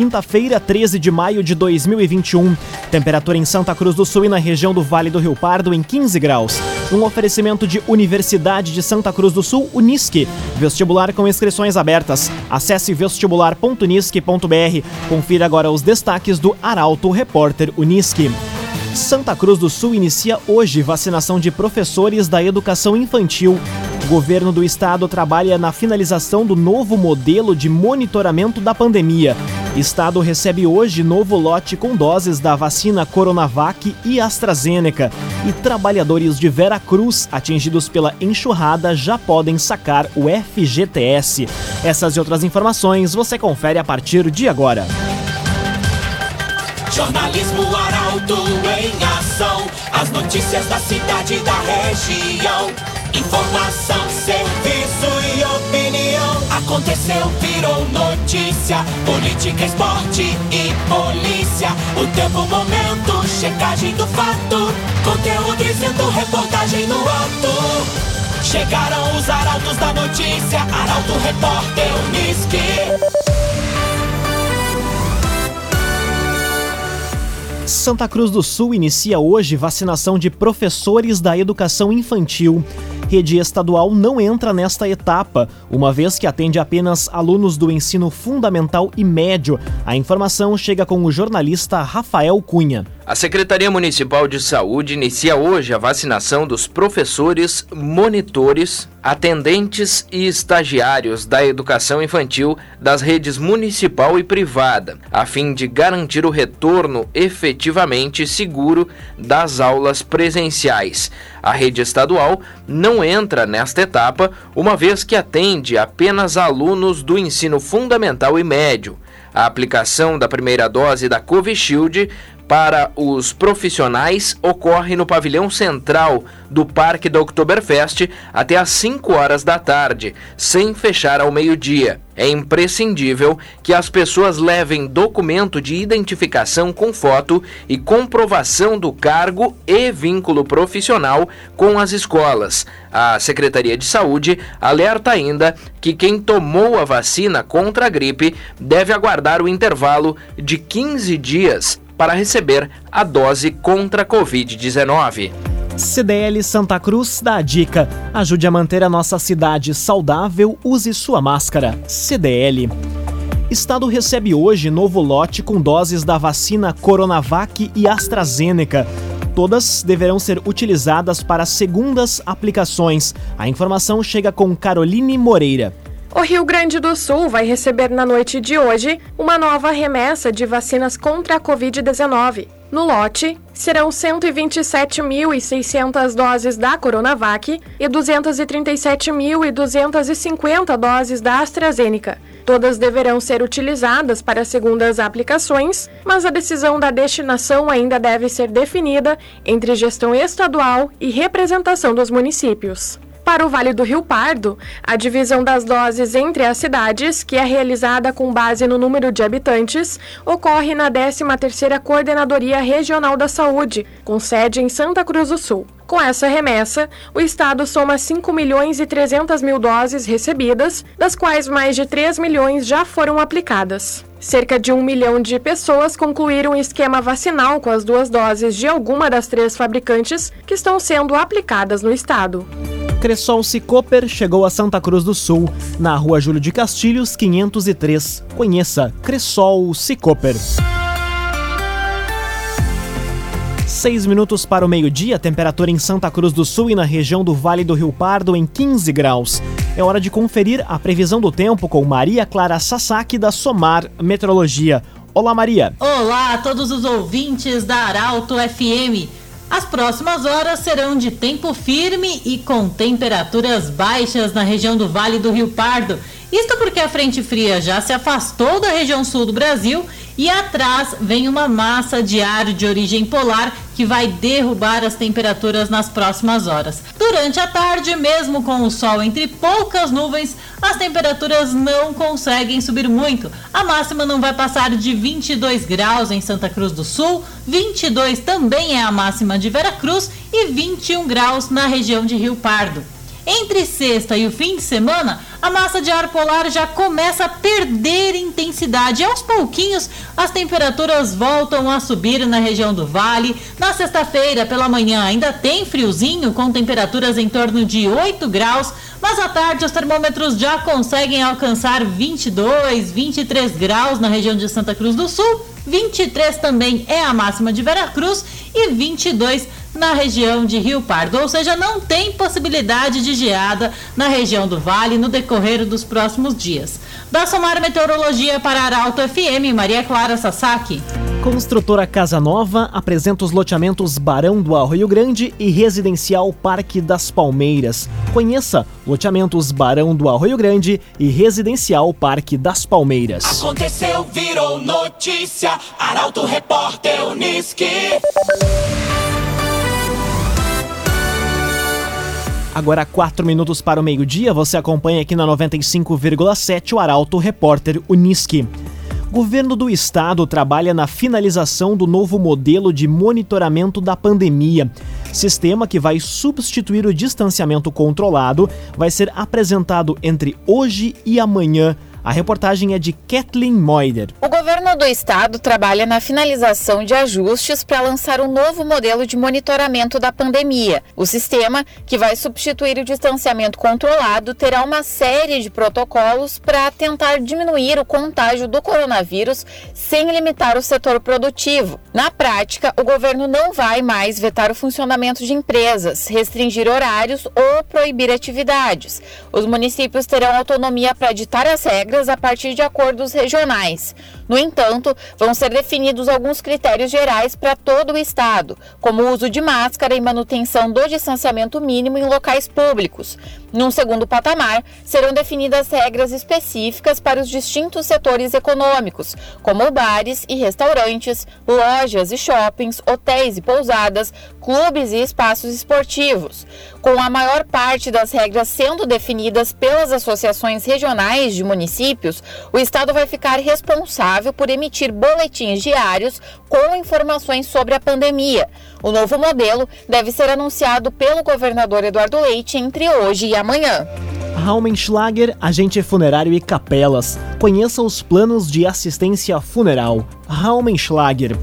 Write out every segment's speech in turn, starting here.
quinta-feira, 13 de maio de 2021. Temperatura em Santa Cruz do Sul e na região do Vale do Rio Pardo em 15 graus. Um oferecimento de Universidade de Santa Cruz do Sul, Unisque. Vestibular com inscrições abertas. Acesse vestibular.unisque.br. Confira agora os destaques do Arauto Repórter Unisque. Santa Cruz do Sul inicia hoje vacinação de professores da educação infantil. O governo do estado trabalha na finalização do novo modelo de monitoramento da pandemia. Estado recebe hoje novo lote com doses da vacina Coronavac e AstraZeneca. E trabalhadores de Vera Cruz atingidos pela enxurrada já podem sacar o FGTS. Essas e outras informações você confere a partir de agora. Jornalismo Arauto em ação. As notícias da cidade e da região. Informação, serviço e. Aconteceu, virou notícia. Política, esporte e polícia. O tempo, momento, checagem do fato. Conteúdo dizendo, reportagem no ato. Chegaram os arautos da notícia. Arauto, repórter, Unisque. Santa Cruz do Sul inicia hoje vacinação de professores da educação infantil. Rede estadual não entra nesta etapa, uma vez que atende apenas alunos do ensino fundamental e médio. A informação chega com o jornalista Rafael Cunha. A Secretaria Municipal de Saúde inicia hoje a vacinação dos professores, monitores, atendentes e estagiários da educação infantil das redes municipal e privada, a fim de garantir o retorno efetivamente seguro das aulas presenciais. A rede estadual não entra nesta etapa, uma vez que atende apenas alunos do ensino fundamental e médio. A aplicação da primeira dose da Covishield para os profissionais ocorre no pavilhão central do Parque da Oktoberfest até às 5 horas da tarde, sem fechar ao meio-dia. É imprescindível que as pessoas levem documento de identificação com foto e comprovação do cargo e vínculo profissional com as escolas. A Secretaria de Saúde alerta ainda que quem tomou a vacina contra a gripe deve aguardar o intervalo de 15 dias para receber a dose contra a Covid-19. CDL Santa Cruz dá a dica: ajude a manter a nossa cidade saudável, use sua máscara. CDL. Estado recebe hoje novo lote com doses da vacina Coronavac e AstraZeneca. Todas deverão ser utilizadas para segundas aplicações. A informação chega com Caroline Moreira. O Rio Grande do Sul vai receber na noite de hoje uma nova remessa de vacinas contra a Covid-19. No lote, serão 127.600 doses da Coronavac e 237.250 doses da AstraZeneca. Todas deverão ser utilizadas para segundas aplicações, mas a decisão da destinação ainda deve ser definida entre gestão estadual e representação dos municípios. Para o Vale do Rio Pardo, a divisão das doses entre as cidades, que é realizada com base no número de habitantes, ocorre na 13ª Coordenadoria Regional da Saúde, com sede em Santa Cruz do Sul. Com essa remessa, o Estado soma 5 milhões e 300 mil doses recebidas, das quais mais de 3 milhões já foram aplicadas. Cerca de um milhão de pessoas concluíram o esquema vacinal com as duas doses de alguma das três fabricantes que estão sendo aplicadas no Estado. Cressol Cicoper chegou a Santa Cruz do Sul, na rua Júlio de Castilhos, 503. Conheça Cressol Cicoper. Seis minutos para o meio-dia, temperatura em Santa Cruz do Sul e na região do Vale do Rio Pardo em 15 graus. É hora de conferir a previsão do tempo com Maria Clara Sasaki da Somar Metrologia. Olá, Maria. Olá a todos os ouvintes da Arauto FM. As próximas horas serão de tempo firme e com temperaturas baixas na região do Vale do Rio Pardo. Isto porque a frente fria já se afastou da região sul do Brasil e atrás vem uma massa de ar de origem polar que vai derrubar as temperaturas nas próximas horas. Durante a tarde, mesmo com o sol entre poucas nuvens, as temperaturas não conseguem subir muito. A máxima não vai passar de 22 graus em Santa Cruz do Sul, 22 também é a máxima de Vera Cruz e 21 graus na região de Rio Pardo. Entre sexta e o fim de semana, a massa de ar polar já começa a perder intensidade. Aos pouquinhos, as temperaturas voltam a subir na região do vale. Na sexta-feira, pela manhã, ainda tem friozinho, com temperaturas em torno de 8 graus. Mas à tarde, os termômetros já conseguem alcançar 22, 23 graus na região de Santa Cruz do Sul. 23 também é a máxima de Veracruz e 22 na região de Rio Pardo, ou seja, não tem possibilidade de geada na região do Vale no decorrer dos próximos dias. Da Somar Meteorologia para Arauto FM, Maria Clara Sasaki. Construtora Casa Nova apresenta os loteamentos Barão do Arroio Grande e Residencial Parque das Palmeiras. Conheça loteamentos Barão do Arroio Grande e Residencial Parque das Palmeiras. Aconteceu, virou notícia. Arauto Repórter Uniski. Agora, 4 minutos para o meio-dia, você acompanha aqui na 95,7 o Arauto Repórter Uniski. Governo do Estado trabalha na finalização do novo modelo de monitoramento da pandemia. Sistema que vai substituir o distanciamento controlado vai ser apresentado entre hoje e amanhã a reportagem é de Kathleen Moider. O governo do estado trabalha na finalização de ajustes para lançar um novo modelo de monitoramento da pandemia. O sistema, que vai substituir o distanciamento controlado, terá uma série de protocolos para tentar diminuir o contágio do coronavírus sem limitar o setor produtivo. Na prática, o governo não vai mais vetar o funcionamento de empresas, restringir horários ou proibir atividades. Os municípios terão autonomia para ditar as regras regras a partir de acordos regionais. No entanto, vão ser definidos alguns critérios gerais para todo o Estado, como o uso de máscara e manutenção do distanciamento mínimo em locais públicos. Num segundo patamar, serão definidas regras específicas para os distintos setores econômicos, como bares e restaurantes, lojas e shoppings, hotéis e pousadas, clubes e espaços esportivos. Com a maior parte das regras sendo definidas pelas associações regionais de municípios, o Estado vai ficar responsável por emitir boletins diários com informações sobre a pandemia. O novo modelo deve ser anunciado pelo governador Eduardo Leite entre hoje e amanhã. Raumenschlager, agente funerário e capelas. Conheça os planos de assistência funeral. Raumenschlager.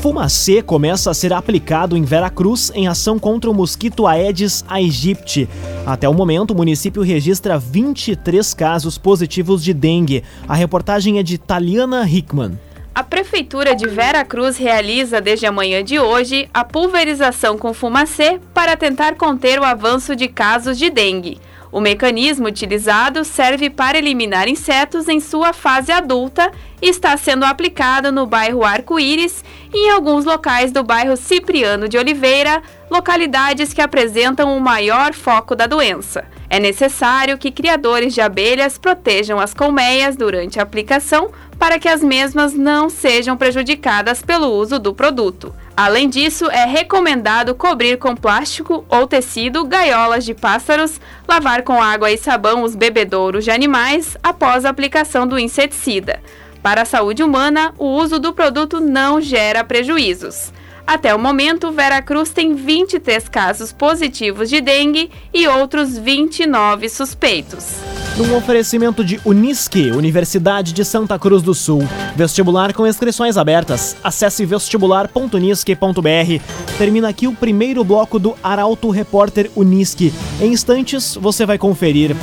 Fumacê começa a ser aplicado em Veracruz em ação contra o mosquito Aedes aegypti. Até o momento, o município registra 23 casos positivos de dengue. A reportagem é de Taliana Hickman. A Prefeitura de Vera Cruz realiza desde a manhã de hoje a pulverização com fumacê para tentar conter o avanço de casos de dengue. O mecanismo utilizado serve para eliminar insetos em sua fase adulta e está sendo aplicado no bairro Arco-Íris e em alguns locais do bairro Cipriano de Oliveira, localidades que apresentam o maior foco da doença. É necessário que criadores de abelhas protejam as colmeias durante a aplicação para que as mesmas não sejam prejudicadas pelo uso do produto. Além disso, é recomendado cobrir com plástico ou tecido gaiolas de pássaros, lavar com água e sabão os bebedouros de animais após a aplicação do inseticida. Para a saúde humana, o uso do produto não gera prejuízos. Até o momento, Veracruz tem 23 casos positivos de dengue e outros 29 suspeitos. Num oferecimento de Unisque, Universidade de Santa Cruz do Sul. Vestibular com inscrições abertas. Acesse vestibular.unisque.br. Termina aqui o primeiro bloco do Arauto Repórter Unisque. Em instantes, você vai conferir.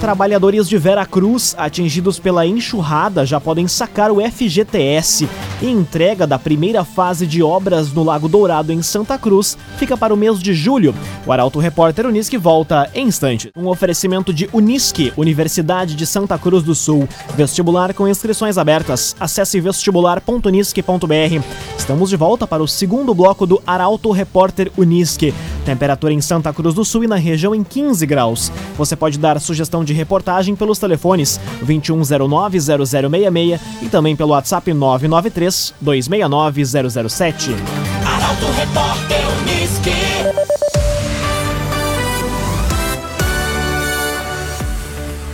Trabalhadores de Vera Cruz atingidos pela enxurrada já podem sacar o FGTS. E entrega da primeira fase de obras no Lago Dourado em Santa Cruz fica para o mês de julho. O Arauto Repórter Unisque volta em instante. Um oferecimento de Unisque, Universidade de Santa Cruz do Sul. Vestibular com inscrições abertas. Acesse vestibular.unisque.br. Estamos de volta para o segundo bloco do Arauto Repórter Unisque. Temperatura em Santa Cruz do Sul e na região em 15 graus. Você pode dar sugestão de reportagem pelos telefones 2109-0066 e também pelo WhatsApp 993-269-007. Arauto Repórter Unisque.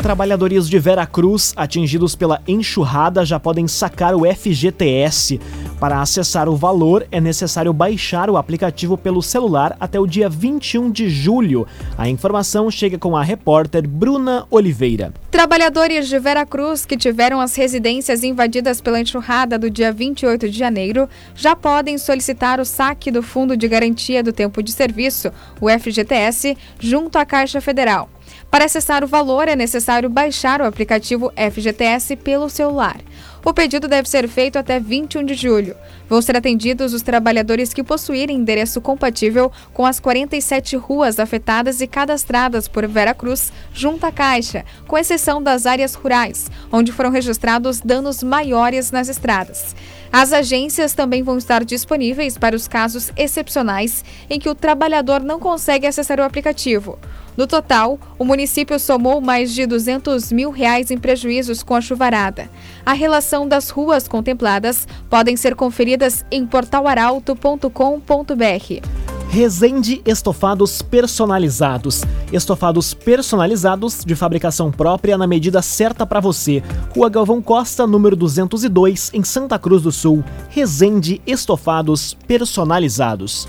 Trabalhadores de Vera Cruz atingidos pela enxurrada já podem sacar o FGTS. Para acessar o valor, é necessário baixar o aplicativo pelo celular até o dia 21 de julho. A informação chega com a repórter Bruna Oliveira. Trabalhadores de Vera Cruz que tiveram as residências invadidas pela enxurrada do dia 28 de janeiro já podem solicitar o saque do Fundo de Garantia do Tempo de Serviço, o FGTS, junto à Caixa Federal. Para acessar o valor, é necessário baixar o aplicativo FGTS pelo celular. O pedido deve ser feito até 21 de julho. Vão ser atendidos os trabalhadores que possuírem endereço compatível com as 47 ruas afetadas e cadastradas por Vera Cruz junto à Caixa, com exceção das áreas rurais, onde foram registrados danos maiores nas estradas. As agências também vão estar disponíveis para os casos excepcionais em que o trabalhador não consegue acessar o aplicativo. No total, o município somou mais de 200 mil reais em prejuízos com a chuvarada. A relação das ruas contempladas podem ser conferidas em portalaralto.com.br. Resende Estofados Personalizados. Estofados personalizados de fabricação própria na medida certa para você. Rua Galvão Costa, número 202, em Santa Cruz do Sul. Resende Estofados Personalizados.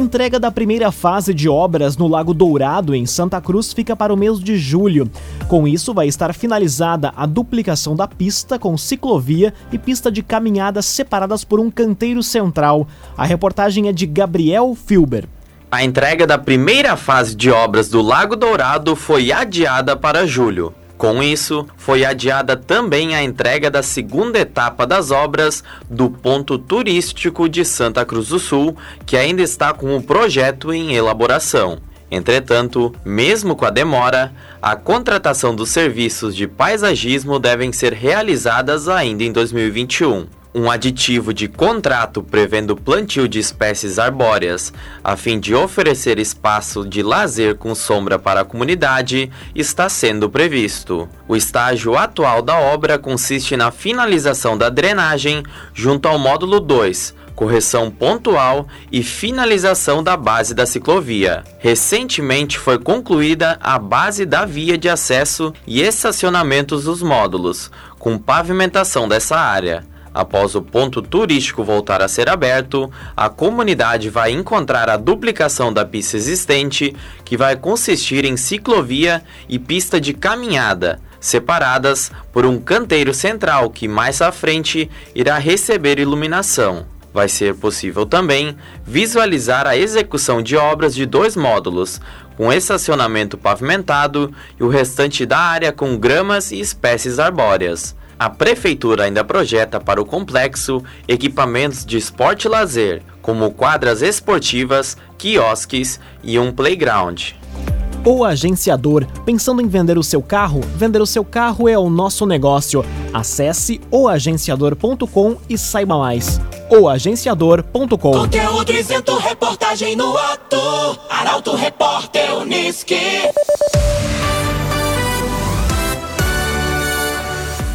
Entrega da primeira fase de obras no Lago Dourado, em Santa Cruz, fica para o mês de julho. Com isso, vai estar finalizada a duplicação da pista com ciclovia e pista de caminhada separadas por um canteiro central. A reportagem é de Gabriel Filber. A entrega da primeira fase de obras do Lago Dourado foi adiada para julho. Com isso, foi adiada também a entrega da segunda etapa das obras do ponto turístico de Santa Cruz do Sul, que ainda está com o projeto em elaboração. Entretanto, mesmo com a demora, a contratação dos serviços de paisagismo devem ser realizadas ainda em 2021 um aditivo de contrato prevendo plantio de espécies arbóreas, a fim de oferecer espaço de lazer com sombra para a comunidade, está sendo previsto. O estágio atual da obra consiste na finalização da drenagem junto ao módulo 2, correção pontual e finalização da base da ciclovia. Recentemente foi concluída a base da via de acesso e estacionamentos dos módulos, com pavimentação dessa área. Após o ponto turístico voltar a ser aberto, a comunidade vai encontrar a duplicação da pista existente, que vai consistir em ciclovia e pista de caminhada, separadas por um canteiro central que mais à frente irá receber iluminação. Vai ser possível também visualizar a execução de obras de dois módulos, com estacionamento pavimentado e o restante da área com gramas e espécies arbóreas. A prefeitura ainda projeta para o complexo equipamentos de esporte e lazer, como quadras esportivas, quiosques e um playground. O agenciador, pensando em vender o seu carro? Vender o seu carro é o nosso negócio. Acesse oagenciador.com e saiba mais. Oagenciador.com Conteúdo isento, reportagem no ato. Arauto Repórter Uniski.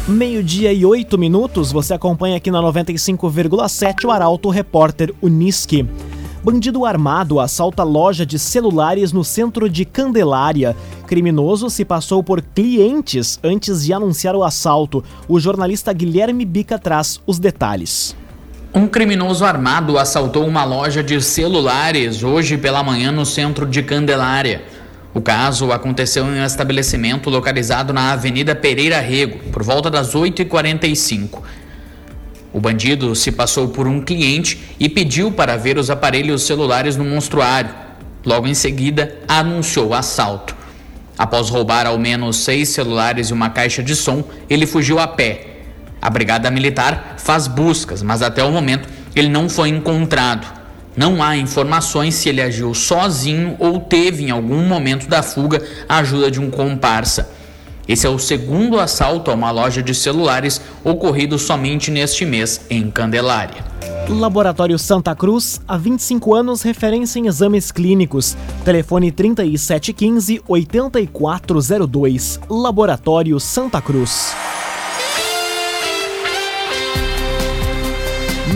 Meio-dia e oito minutos, você acompanha aqui na 95,7 o Arauto Repórter Uniski. Bandido armado assalta loja de celulares no centro de Candelária. Criminoso se passou por clientes antes de anunciar o assalto. O jornalista Guilherme Bica traz os detalhes. Um criminoso armado assaltou uma loja de celulares hoje pela manhã no centro de Candelária. O caso aconteceu em um estabelecimento localizado na Avenida Pereira Rego, por volta das 8h45. O bandido se passou por um cliente e pediu para ver os aparelhos celulares no monstruário. Logo em seguida, anunciou o assalto. Após roubar ao menos seis celulares e uma caixa de som, ele fugiu a pé. A Brigada Militar faz buscas, mas até o momento ele não foi encontrado. Não há informações se ele agiu sozinho ou teve em algum momento da fuga a ajuda de um comparsa. Esse é o segundo assalto a uma loja de celulares ocorrido somente neste mês em Candelária. Laboratório Santa Cruz, há 25 anos, referência em exames clínicos. Telefone 3715 8402. Laboratório Santa Cruz.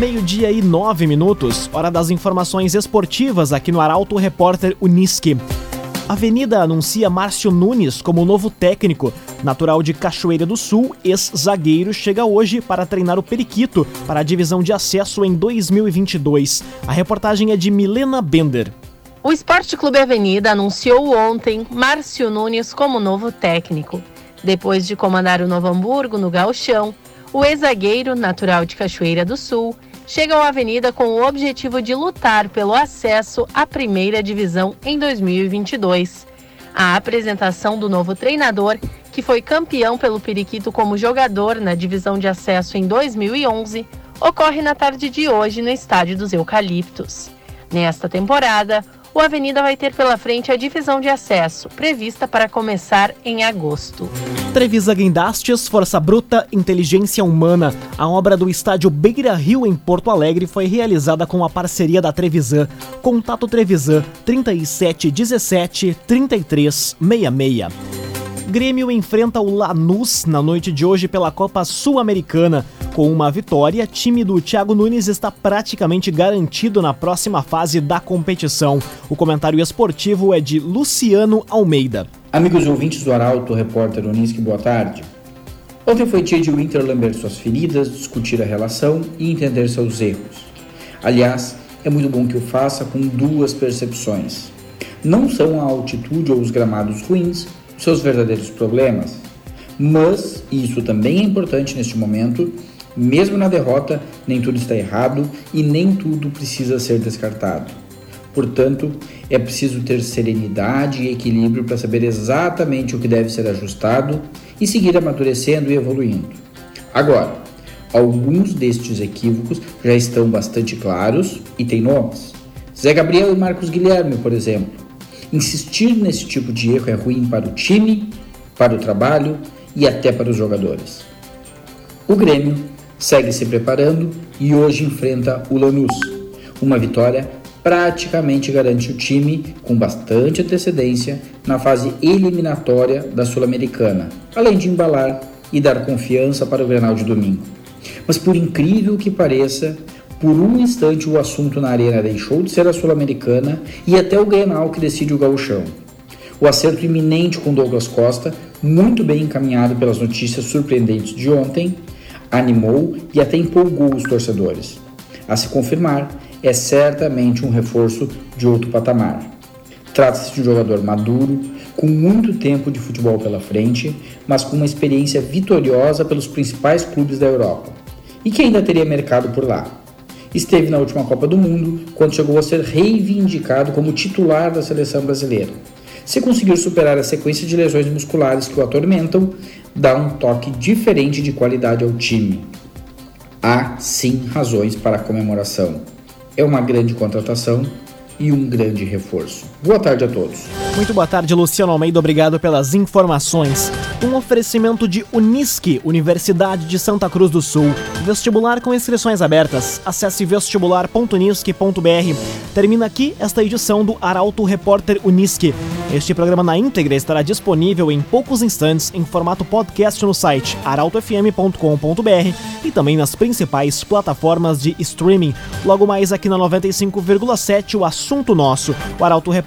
Meio-dia e nove minutos, hora das informações esportivas aqui no Arauto Repórter Uniski. Avenida anuncia Márcio Nunes como novo técnico. Natural de Cachoeira do Sul, ex-zagueiro, chega hoje para treinar o Periquito para a divisão de acesso em 2022. A reportagem é de Milena Bender. O Esporte Clube Avenida anunciou ontem Márcio Nunes como novo técnico. Depois de comandar o Novo Hamburgo no Gauchão, o ex-zagueiro, natural de Cachoeira do Sul, chega à Avenida com o objetivo de lutar pelo acesso à primeira divisão em 2022. A apresentação do novo treinador, que foi campeão pelo Periquito como jogador na divisão de acesso em 2011, ocorre na tarde de hoje no Estádio dos Eucaliptos. Nesta temporada, o Avenida vai ter pela frente a divisão de acesso, prevista para começar em agosto. Trevisa Guindastes, Força Bruta, Inteligência Humana. A obra do estádio Beira Rio, em Porto Alegre, foi realizada com a parceria da Trevisan. Contato Trevisan 3717 3366. Grêmio enfrenta o Lanús na noite de hoje pela Copa Sul-Americana. Com uma vitória, time do Thiago Nunes está praticamente garantido na próxima fase da competição. O comentário esportivo é de Luciano Almeida. Amigos ouvintes do Arauto, repórter Unisque, boa tarde. Ontem foi dia de Winter lamber suas feridas, discutir a relação e entender seus erros. Aliás, é muito bom que o faça com duas percepções. Não são a altitude ou os gramados ruins seus verdadeiros problemas, mas, e isso também é importante neste momento, mesmo na derrota, nem tudo está errado e nem tudo precisa ser descartado. Portanto, é preciso ter serenidade e equilíbrio para saber exatamente o que deve ser ajustado e seguir amadurecendo e evoluindo. Agora, alguns destes equívocos já estão bastante claros e têm nomes. Zé Gabriel e Marcos Guilherme, por exemplo. Insistir nesse tipo de erro é ruim para o time, para o trabalho e até para os jogadores. O Grêmio segue se preparando e hoje enfrenta o Lanús. Uma vitória praticamente garante o time, com bastante antecedência, na fase eliminatória da Sul-Americana, além de embalar e dar confiança para o Grenal de domingo. Mas por incrível que pareça, por um instante o assunto na arena deixou de ser a Sul-Americana e até o Grenal que decide o gauchão. O acerto iminente com Douglas Costa, muito bem encaminhado pelas notícias surpreendentes de ontem, animou e até empolgou os torcedores. A se confirmar, é certamente um reforço de outro patamar. Trata-se de um jogador maduro, com muito tempo de futebol pela frente, mas com uma experiência vitoriosa pelos principais clubes da Europa e que ainda teria mercado por lá. Esteve na última Copa do Mundo, quando chegou a ser reivindicado como titular da seleção brasileira. Se conseguir superar a sequência de lesões musculares que o atormentam, dá um toque diferente de qualidade ao time. Há sim razões para a comemoração. É uma grande contratação e um grande reforço. Boa tarde a todos. Muito boa tarde, Luciano Almeida. Obrigado pelas informações. Um oferecimento de Unisque, Universidade de Santa Cruz do Sul. Vestibular com inscrições abertas. Acesse vestibular.unisque.br. Termina aqui esta edição do Arauto Repórter Unisque. Este programa na íntegra estará disponível em poucos instantes em formato podcast no site arautofm.com.br e também nas principais plataformas de streaming. Logo mais aqui na 95,7 o assunto nosso. O Arauto